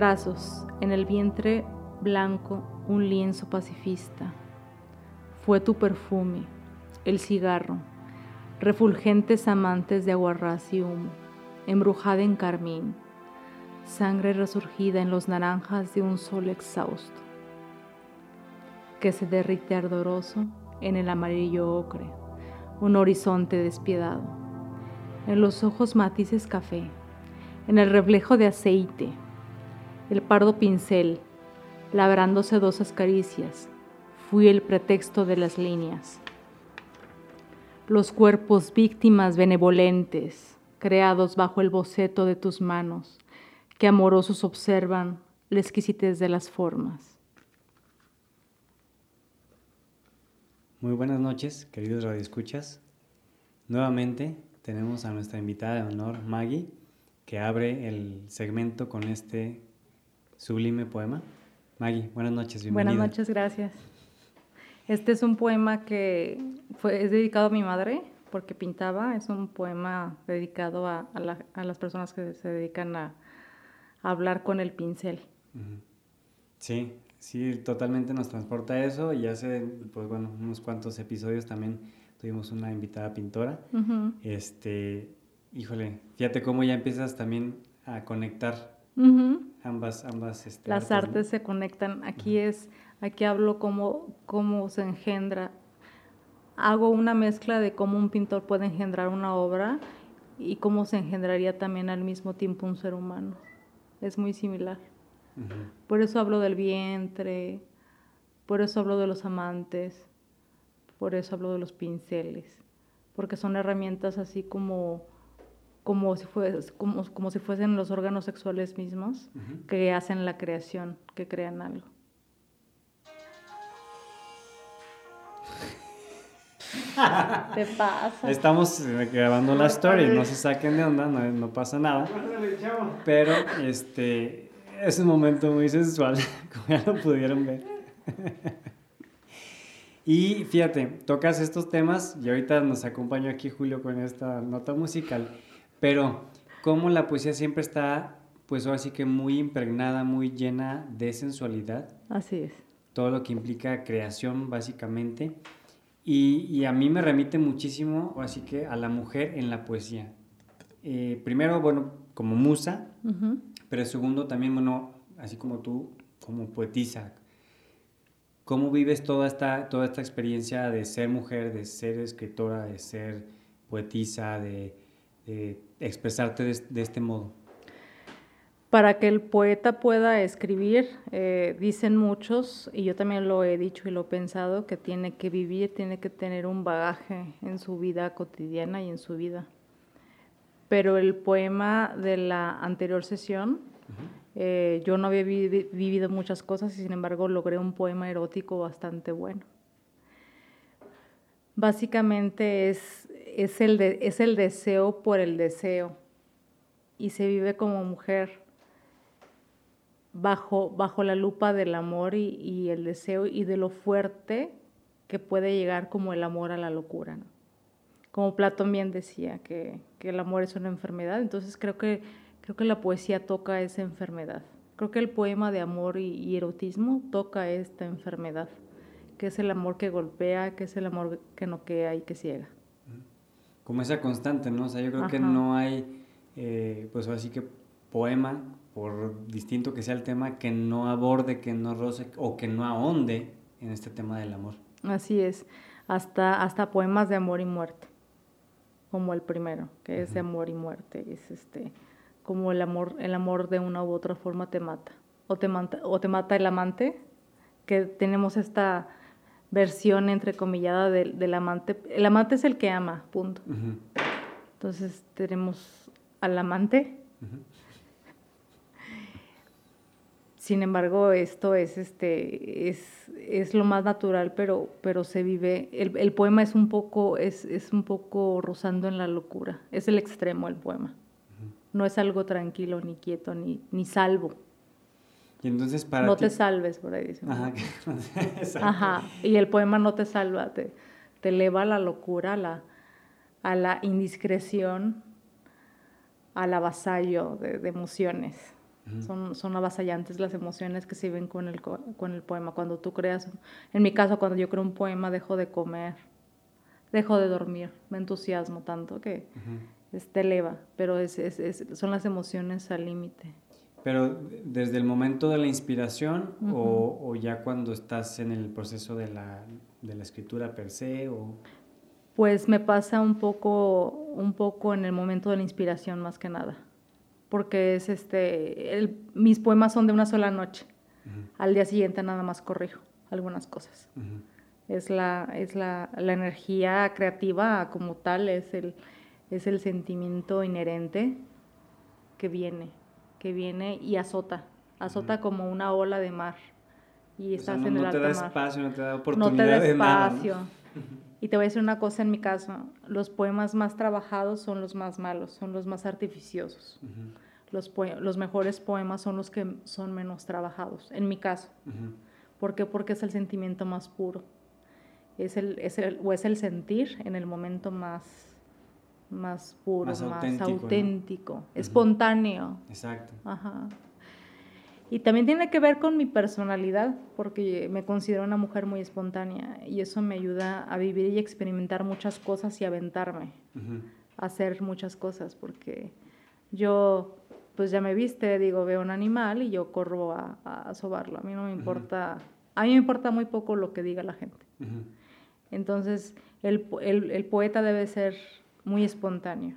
Trazos, en el vientre blanco un lienzo pacifista. Fue tu perfume, el cigarro, refulgentes amantes de aguarrás y embrujada en carmín, sangre resurgida en los naranjas de un sol exhausto, que se derrite ardoroso en el amarillo ocre, un horizonte despiadado, en los ojos matices café, en el reflejo de aceite, el pardo pincel, labrando sedosas caricias, fui el pretexto de las líneas. Los cuerpos víctimas benevolentes, creados bajo el boceto de tus manos, que amorosos observan la exquisitez de las formas. Muy buenas noches, queridos radioescuchas. Nuevamente tenemos a nuestra invitada de honor, Maggie, que abre el segmento con este sublime poema. Maggie, buenas noches, bienvenida. Buenas noches, gracias. Este es un poema que fue, es dedicado a mi madre porque pintaba, es un poema dedicado a, las personas que se dedican a, hablar con el pincel. Sí, sí, totalmente nos transporta a eso y hace, pues bueno, unos cuantos episodios también tuvimos una invitada pintora. Este, híjole, fíjate cómo ya empiezas también a conectar ambas, ambas este, Las artes, se conectan. Aquí es, aquí hablo cómo, cómo se engendra. Hago una mezcla de cómo un pintor puede engendrar una obra y cómo se engendraría también al mismo tiempo un ser humano. Es muy similar. Por eso hablo del vientre, por eso hablo de los amantes, por eso hablo de los pinceles, porque son herramientas así como como si, fuese, como, como si fuesen los órganos sexuales mismos que hacen la creación, que crean algo. ¿Qué pasa? Estamos grabando la story, no se saquen de onda, no, no pasa nada. Pero este es un momento muy sensual, como ya lo pudieron ver. Y fíjate, tocas estos temas y ahorita nos acompaña aquí Julio con esta nota musical. Pero como la poesía siempre está, pues ahora sí que muy impregnada, muy llena de sensualidad. Así es. Todo lo que implica creación, básicamente. Y, a mí me remite muchísimo, así que a la mujer en la poesía. Eh, primero, bueno, como musa, pero segundo también, bueno, así como tú, como poetisa. ¿Cómo vives toda esta, toda esta experiencia de ser mujer, de ser escritora, de ser poetisa, de expresarte de, este modo? Para que el poeta pueda escribir, eh, dicen muchos, y yo también lo he dicho y lo he pensado, que tiene que vivir, tiene que tener un bagaje en su vida cotidiana y en su vida. Pero el poema de la anterior sesión, eh, yo no había vivido muchas cosas y sin embargo logré un poema erótico bastante bueno. Básicamente es es el, es el deseo por el deseo y se vive como mujer bajo, bajo la lupa del amor y, el deseo y de lo fuerte que puede llegar como el amor a la locura. Como Platón bien decía, que, el amor es una enfermedad, entonces creo que, creo que la poesía toca esa enfermedad. Creo que el poema de amor y, y erotismo toca esta enfermedad, que es el amor que golpea, que es el amor que noquea y que ciega como esa constante, ¿no? O sea, yo creo que no hay, eh, pues así que poema, por distinto que sea el tema, que no aborde, que no roce o que no ahonde en este tema del amor. Así es, hasta, hasta poemas de amor y muerte, como el primero, que es de amor y muerte, es este, como el amor, el amor de una u otra forma te mata, o te mata, o te mata el amante, que tenemos esta versión entrecomillada del, del amante. El amante es el que ama, punto. Entonces tenemos al amante. Sin embargo, esto es, este, es, es, lo más natural, pero, pero se vive. El, el poema es un, poco, es, es, un poco rozando en la locura. Es el extremo el poema. No es algo tranquilo, ni quieto, ni, ni salvo. Y entonces para No te salves, por ahí dice. Ajá. Ajá. Y el poema no te salva, te, te eleva a la locura, a la, a la indiscreción, al avasallo de, de emociones. son, son avasallantes las emociones que se ven con el, con el poema. Cuando tú creas, en mi caso, cuando yo creo un poema, dejo de comer, dejo de dormir, me entusiasmo tanto que te eleva, pero es, es, son las emociones al límite. Pero desde el momento de la inspiración o, o, ya cuando estás en el proceso de la, de la escritura per se o pues me pasa un poco un poco en el momento de la inspiración más que nada porque es este mis poemas son de una sola noche. Al día siguiente nada más corrijo algunas cosas. Es la es la, la, energía creativa como tal es el es el sentimiento inherente que viene que viene y azota, azota como una ola de mar. Y estás en el no te da espacio, no te da oportunidad. No te da espacio. Y te voy a decir una cosa en mi caso, los poemas más trabajados son los más malos, son los más artificiosos. los, los, mejores poemas son los que son menos trabajados, en mi caso. ¿Por qué? Porque es el sentimiento más puro. Es el, es el, o es el sentir en el momento más más puro, más, auténtico, espontáneo. Exacto. Ajá. Y también tiene que ver con mi personalidad, porque me considero una mujer muy espontánea y eso me ayuda a vivir y experimentar muchas cosas y aventarme, a hacer muchas cosas, porque yo, pues ya me viste, digo, veo un animal y yo corro a, a sobarlo. A mí no me importa, a mí me importa muy poco lo que diga la gente. Entonces, el, el, el poeta debe ser muy espontáneo.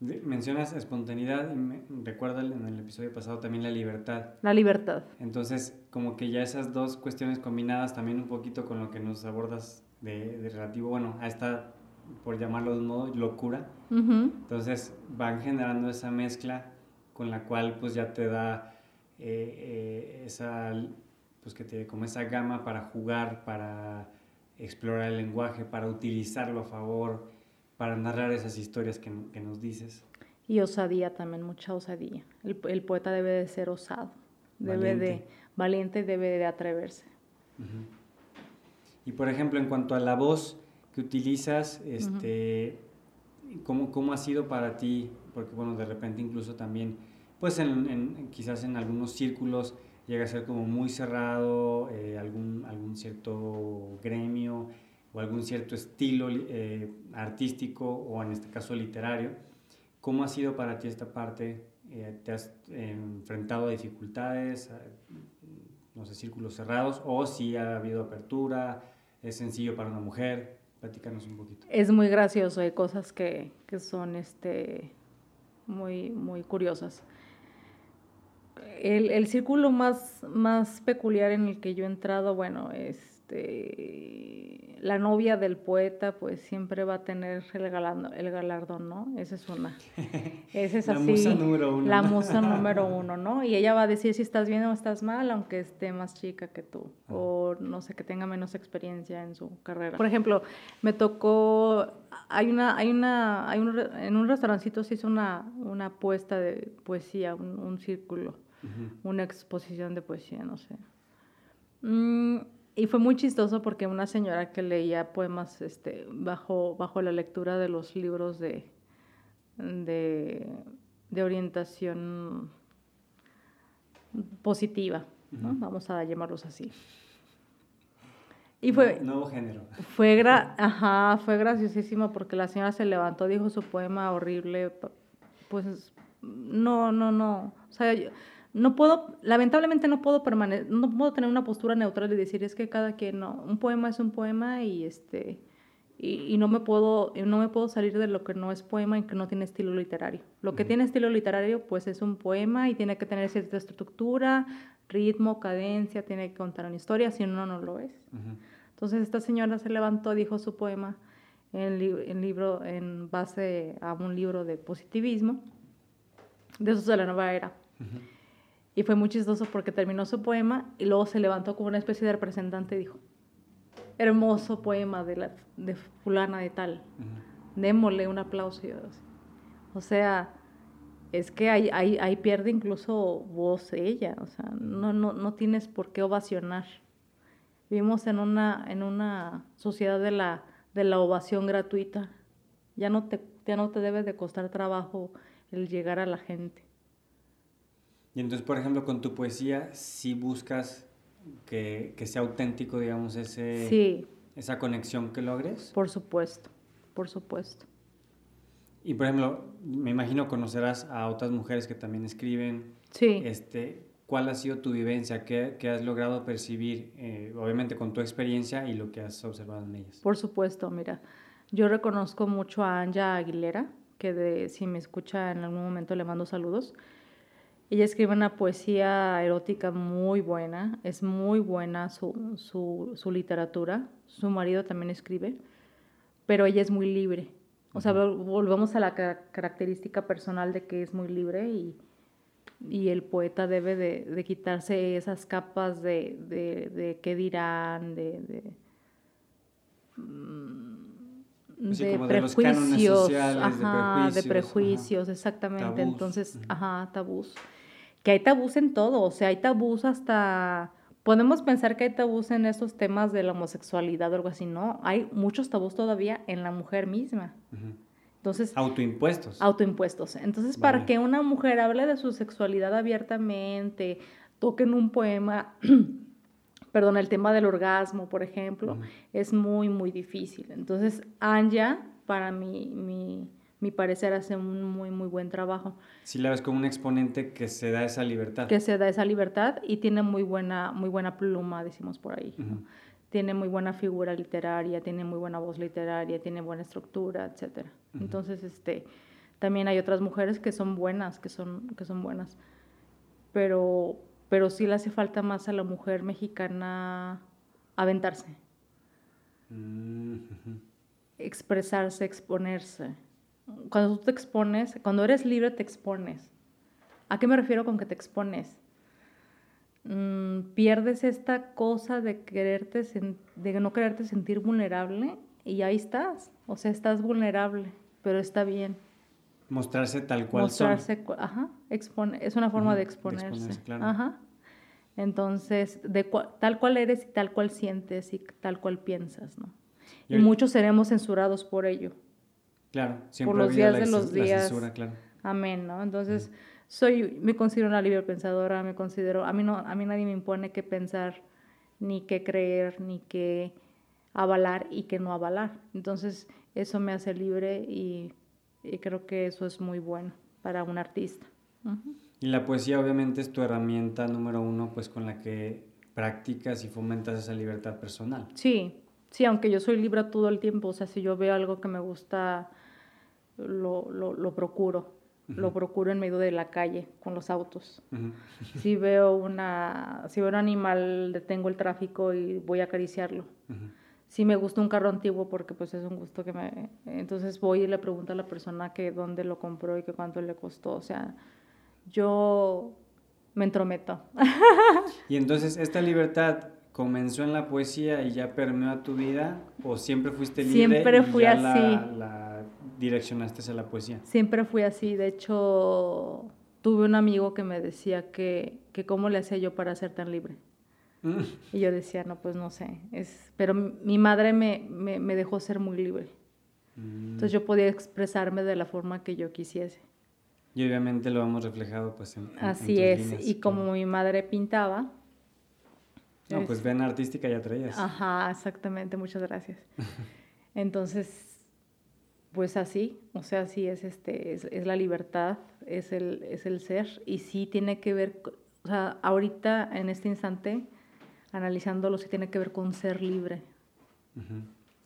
Mencionas espontaneidad y me recuerda en el episodio pasado también la libertad. La libertad. Entonces, como que ya esas dos cuestiones combinadas también un poquito con lo que nos abordas de, relativo, bueno, a esta, por llamarlo de un modo, locura. Entonces, van generando esa mezcla con la cual pues ya te da eh, eh, esa, pues que te, como esa gama para jugar, para explorar el lenguaje, para utilizarlo a favor para narrar esas historias que, que, nos dices. Y osadía también, mucha osadía. El, el poeta debe de ser osado, debe valiente. de, valiente debe de atreverse. Y por ejemplo, en cuanto a la voz que utilizas, este, ¿cómo, ¿cómo, ha sido para ti? Porque bueno, de repente incluso también, pues en, en, quizás en algunos círculos llega a ser como muy cerrado, eh, algún, algún cierto gremio o algún cierto estilo eh, artístico o en este caso literario. ¿Cómo ha sido para ti esta parte? Eh, ¿Te has enfrentado a dificultades, no sé, círculos cerrados o si ha habido apertura? ¿Es sencillo para una mujer? Platícanos un poquito. Es muy gracioso, hay cosas que, que son este, muy, muy curiosas. El, el, círculo más, más peculiar en el que yo he entrado, bueno, este la novia del poeta pues siempre va a tener el, galardón, el galardón, ¿no? Esa es una. Esa es la musa número uno. La musa número uno, ¿no? Y ella va a decir si estás bien o estás mal, aunque esté más chica que tú, ah. o no sé, que tenga menos experiencia en su carrera. Por ejemplo, me tocó, hay una, hay una, hay un, en un restaurancito se hizo una, una apuesta de poesía, un, círculo, una exposición de poesía, no sé. Mm, y fue muy chistoso porque una señora que leía poemas este, bajo, bajo la lectura de los libros de, de, orientación positiva, ¿no? vamos a llamarlos así. Y fue... Nuevo género. Fue, Ajá, fue graciosísimo porque la señora se levantó, dijo su poema horrible, pues no, no, no. O sea, no puedo, lamentablemente no puedo permanecer, no puedo tener una postura neutral y decir es que cada quien no, un poema es un poema y este y, no me puedo no me puedo salir de lo que no es poema y que no tiene estilo literario. Lo que tiene estilo literario pues es un poema y tiene que tener cierta estructura, ritmo, cadencia, tiene que contar una historia, si no no lo es. Entonces esta señora se levantó, dijo su poema en, en libro en base a un libro de positivismo de esos de la nueva era. Y fue muy chistoso porque terminó su poema y luego se levantó como una especie de representante y dijo, hermoso poema de, la, de fulana de tal, démosle un aplauso. O sea, es que ahí, ahí, ahí, pierde incluso voz ella, o sea, no, no, no tienes por qué ovacionar. Vivimos en una, en una sociedad de la, de la ovación gratuita. Ya no, te, ya no te debe de costar trabajo el llegar a la gente. Y entonces, por ejemplo, con tu poesía, si buscas que, que, sea auténtico, digamos, ese, sí. esa conexión que logres. Por supuesto, por supuesto. Y por ejemplo, me imagino conocerás a otras mujeres que también escriben. Sí. Este, ¿Cuál ha sido tu vivencia? ¿Qué, qué has logrado percibir, eh, obviamente con tu experiencia y lo que has observado en ellas? Por supuesto, mira, yo reconozco mucho a Anja Aguilera, que de, si me escucha en algún momento le mando saludos. Ella escribe una poesía erótica muy buena, es muy buena su, su, su literatura, su marido también escribe, pero ella es muy libre o sea, volvemos a la característica personal de que es muy libre y, y el poeta debe de, de, quitarse esas capas de, de, de qué dirán, de, de, pues prejuicios, ajá, de prejuicios, exactamente. Entonces, ajá, tabús. Que hay tabús en todo, o sea, hay tabús hasta Podemos pensar que hay tabús en estos temas de la homosexualidad o algo así, no, hay muchos tabús todavía en la mujer misma. Entonces, autoimpuestos. Autoimpuestos. Entonces, para que una mujer hable de su sexualidad abiertamente, toque en un poema, perdón, el tema del orgasmo, por ejemplo, es muy, muy difícil. Entonces, Anja, para mí, mi mi parecer, hace un muy, muy buen trabajo. Sí, la ves como un exponente que se da esa libertad. Que se da esa libertad y tiene muy buena, muy buena pluma, decimos por ahí. Tiene muy buena figura literaria, tiene muy buena voz literaria, tiene buena estructura, etc. Entonces, este, también hay otras mujeres que son buenas, que son, que son buenas. Pero, pero sí le hace falta más a la mujer mexicana aventarse. Mm, Expresarse, exponerse cuando tú te expones, cuando eres libre te expones. ¿A qué me refiero con que te expones? Mm, pierdes esta cosa de quererte, de no quererte sentir vulnerable y ahí estás. O sea, estás vulnerable, pero está bien. Mostrarse tal cual Mostrarse, ajá, expone, es una forma de exponerse. Ajá. Entonces, de tal cual eres y tal cual sientes y tal cual piensas, ¿no? y muchos seremos censurados por ello. Claro, siempre por los días de los días. claro. Amén, ¿no? Entonces, soy, me considero una libre pensadora, me considero, a mí, no, a mí nadie me impone qué pensar, ni qué creer, ni qué avalar y qué no avalar. Entonces, eso me hace libre y, creo que eso es muy bueno para un artista. Y la poesía obviamente es tu herramienta número uno, pues con la que practicas y fomentas esa libertad personal. Sí, sí, aunque yo soy libre todo el tiempo, o sea, si yo veo algo que me gusta lo, lo, lo procuro. Lo procuro en medio de la calle con los autos. Si veo una, si veo un animal, detengo el tráfico y voy a acariciarlo. Si me gusta un carro antiguo, porque pues es un gusto que me... Entonces voy y le pregunto a la persona que dónde lo compró y que cuánto le costó. O sea, yo me entrometo. y entonces esta libertad comenzó en la poesía y ya permeó a tu vida o siempre fuiste libre siempre fui así direccionaste a la poesía? Siempre fui así. De hecho, tuve un amigo que me decía que, que cómo le hacía yo para ser tan libre. Mm. Y yo decía, no, pues no sé. Es, pero mi madre me, me, me dejó ser muy libre. Mm. Entonces yo podía expresarme de la forma que yo quisiese. Y obviamente lo hemos reflejado pues en... Así es. Y como mi madre pintaba... No, pues ven artística ya traías. Ajá, exactamente. Muchas gracias. Entonces pues así, o sea, sí es, este, es, la libertad, es el, es el ser y sí tiene que ver, o sea, ahorita en este instante, analizándolo, sí tiene que ver con ser libre.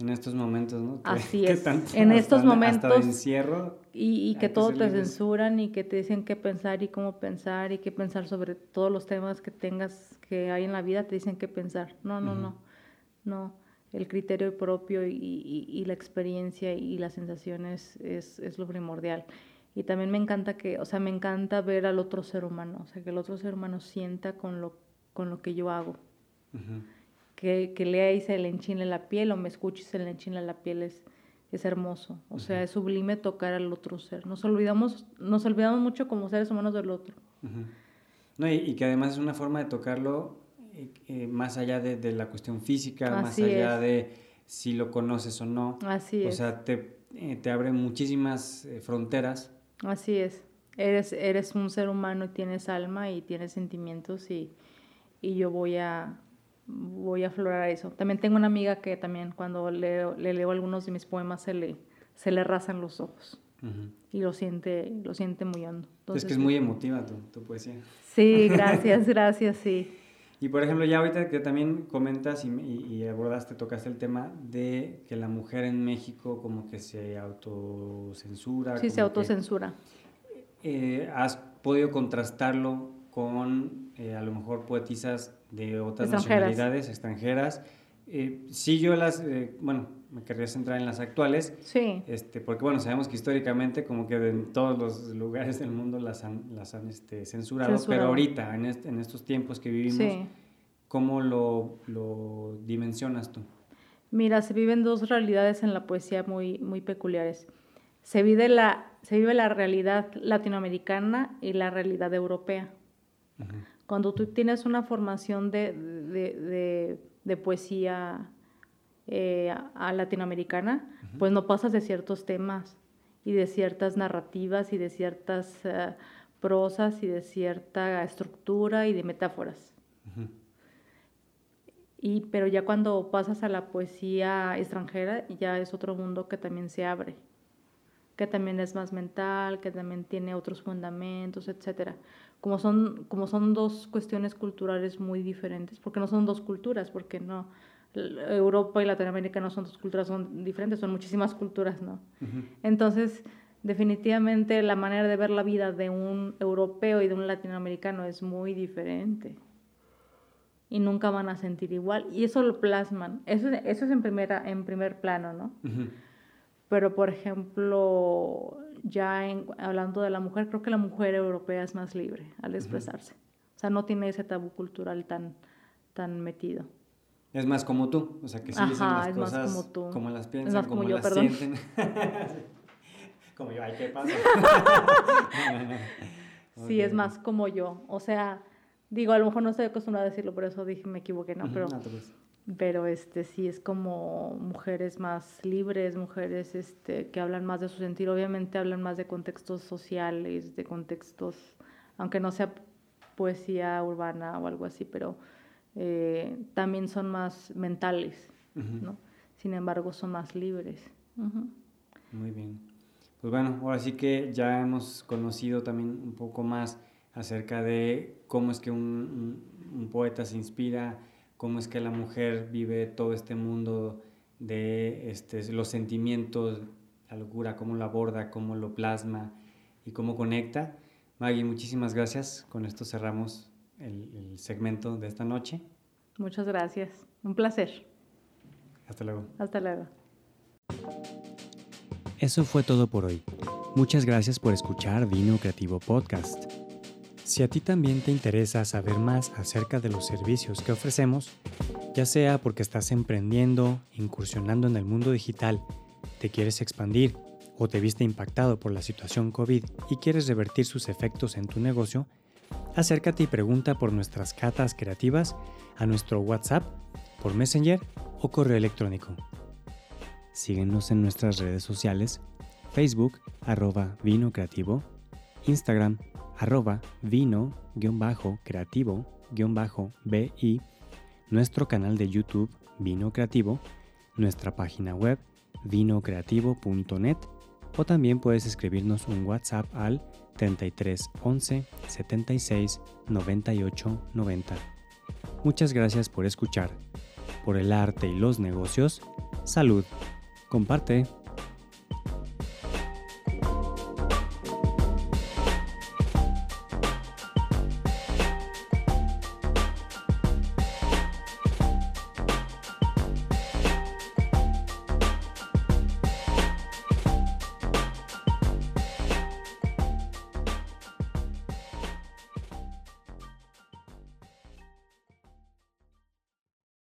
En estos momentos, ¿no? Así es. en estos momentos. Hasta encierro. Y, y que todo te censuran y que te dicen qué pensar y cómo pensar y qué pensar sobre todos los temas que tengas que hay en la vida, te dicen qué pensar. No, no, no. No el criterio propio y, la experiencia y las sensaciones es, es, lo primordial. Y también me encanta que, o sea, me encanta ver al otro ser humano, o sea, que el otro ser humano sienta con lo, con lo que yo hago. Que, que lea y se le la piel o me escuche y se le la piel es, es hermoso. O sea, es sublime tocar al otro ser. Nos olvidamos, nos olvidamos mucho como seres humanos del otro. No, y, y, que además es una forma de tocarlo eh, eh, más allá de, la cuestión física, más allá de si lo conoces o no. Así o sea, te, eh, te abre muchísimas fronteras. Así es. Eres, eres un ser humano y tienes alma y tienes sentimientos y, y yo voy a, voy a aflorar eso. También tengo una amiga que también cuando le leo algunos de mis poemas se le, se le rasan los ojos. Y lo siente, lo siente muy hondo. es que es muy emotiva tu, tu poesía. Sí, gracias, gracias, sí. Y por ejemplo, ya ahorita que también comentas y, y, abordaste, tocaste el tema de que la mujer en México como que se autocensura. Sí, se autocensura. Eh, ¿Has podido contrastarlo con eh, a lo mejor poetisas de otras nacionalidades extranjeras? Eh, sí, yo las, bueno, me querría centrar en las actuales. Sí. Este, porque bueno, sabemos que históricamente como que en todos los lugares del mundo las han, las han este, censurado, pero ahorita, en, en, estos tiempos que vivimos, ¿cómo lo, lo, dimensionas tú? Mira, se viven dos realidades en la poesía muy, muy peculiares. Se vive, la, se vive la realidad latinoamericana y la realidad europea. Cuando tú tienes una formación de, de de poesía eh, a, latinoamericana, pues no pasas de ciertos temas y de ciertas narrativas y de ciertas eh, prosas y de cierta estructura y de metáforas. y, pero ya cuando pasas a la poesía extranjera, ya es otro mundo que también se abre, que también es más mental, que también tiene otros fundamentos, etcétera. Como son, como son dos cuestiones culturales muy diferentes, porque no son dos culturas, porque no, Europa y Latinoamérica no son dos culturas, son diferentes, son muchísimas culturas, ¿no? Entonces, definitivamente la manera de ver la vida de un europeo y de un latinoamericano es muy diferente. Y nunca van a sentir igual. Y eso lo plasman. Eso, eso es en, primera, en primer plano, ¿no? Pero, por ejemplo, ya en, hablando de la mujer, creo que la mujer europea es más libre al expresarse. O sea, no tiene ese tabú cultural tan, tan metido. Es más como tú, o sea, que sí dicen las cosas como, tú. como, las piensan, como, las sienten. como yo, ay, ¿qué pasa? sí, es más como yo. O sea, digo, a lo mejor no estoy acostumbrada a decirlo, por eso dije, me equivoqué, ¿no? Pero pero este sí es como mujeres más libres, mujeres este, que hablan más de su sentir, obviamente hablan más de contextos sociales, de contextos, aunque no sea poesía urbana o algo así, pero eh, también son más mentales, ¿no? Sin embargo, son más libres. Muy bien. Pues bueno, ahora sí que ya hemos conocido también un poco más acerca de cómo es que un poeta se inspira, cómo es que la mujer vive todo este mundo de este, los sentimientos, la locura, cómo lo aborda, cómo lo plasma y cómo conecta. Maggie, muchísimas gracias. Con esto cerramos el, segmento de esta noche. Muchas gracias. Un placer. Hasta luego. Hasta luego. Eso fue todo por hoy. Muchas gracias por escuchar Vino Creativo Podcast. Si a ti también te interesa saber más acerca de los servicios que ofrecemos, ya sea porque estás emprendiendo, incursionando en el mundo digital, te quieres expandir o te viste impactado por la situación COVID y quieres revertir sus efectos en tu negocio, acércate y pregunta por nuestras catas creativas a nuestro WhatsApp, por Messenger o correo electrónico. Síguenos en nuestras redes sociales, Facebook, arroba vino creativo, Instagram, arroba vino-creativo-bi, nuestro canal de YouTube Vino Creativo, nuestra página web vinocreativo.net o también puedes escribirnos un WhatsApp al 33 11 76 98 90. Muchas gracias por escuchar. Por el arte y los negocios, salud. Comparte.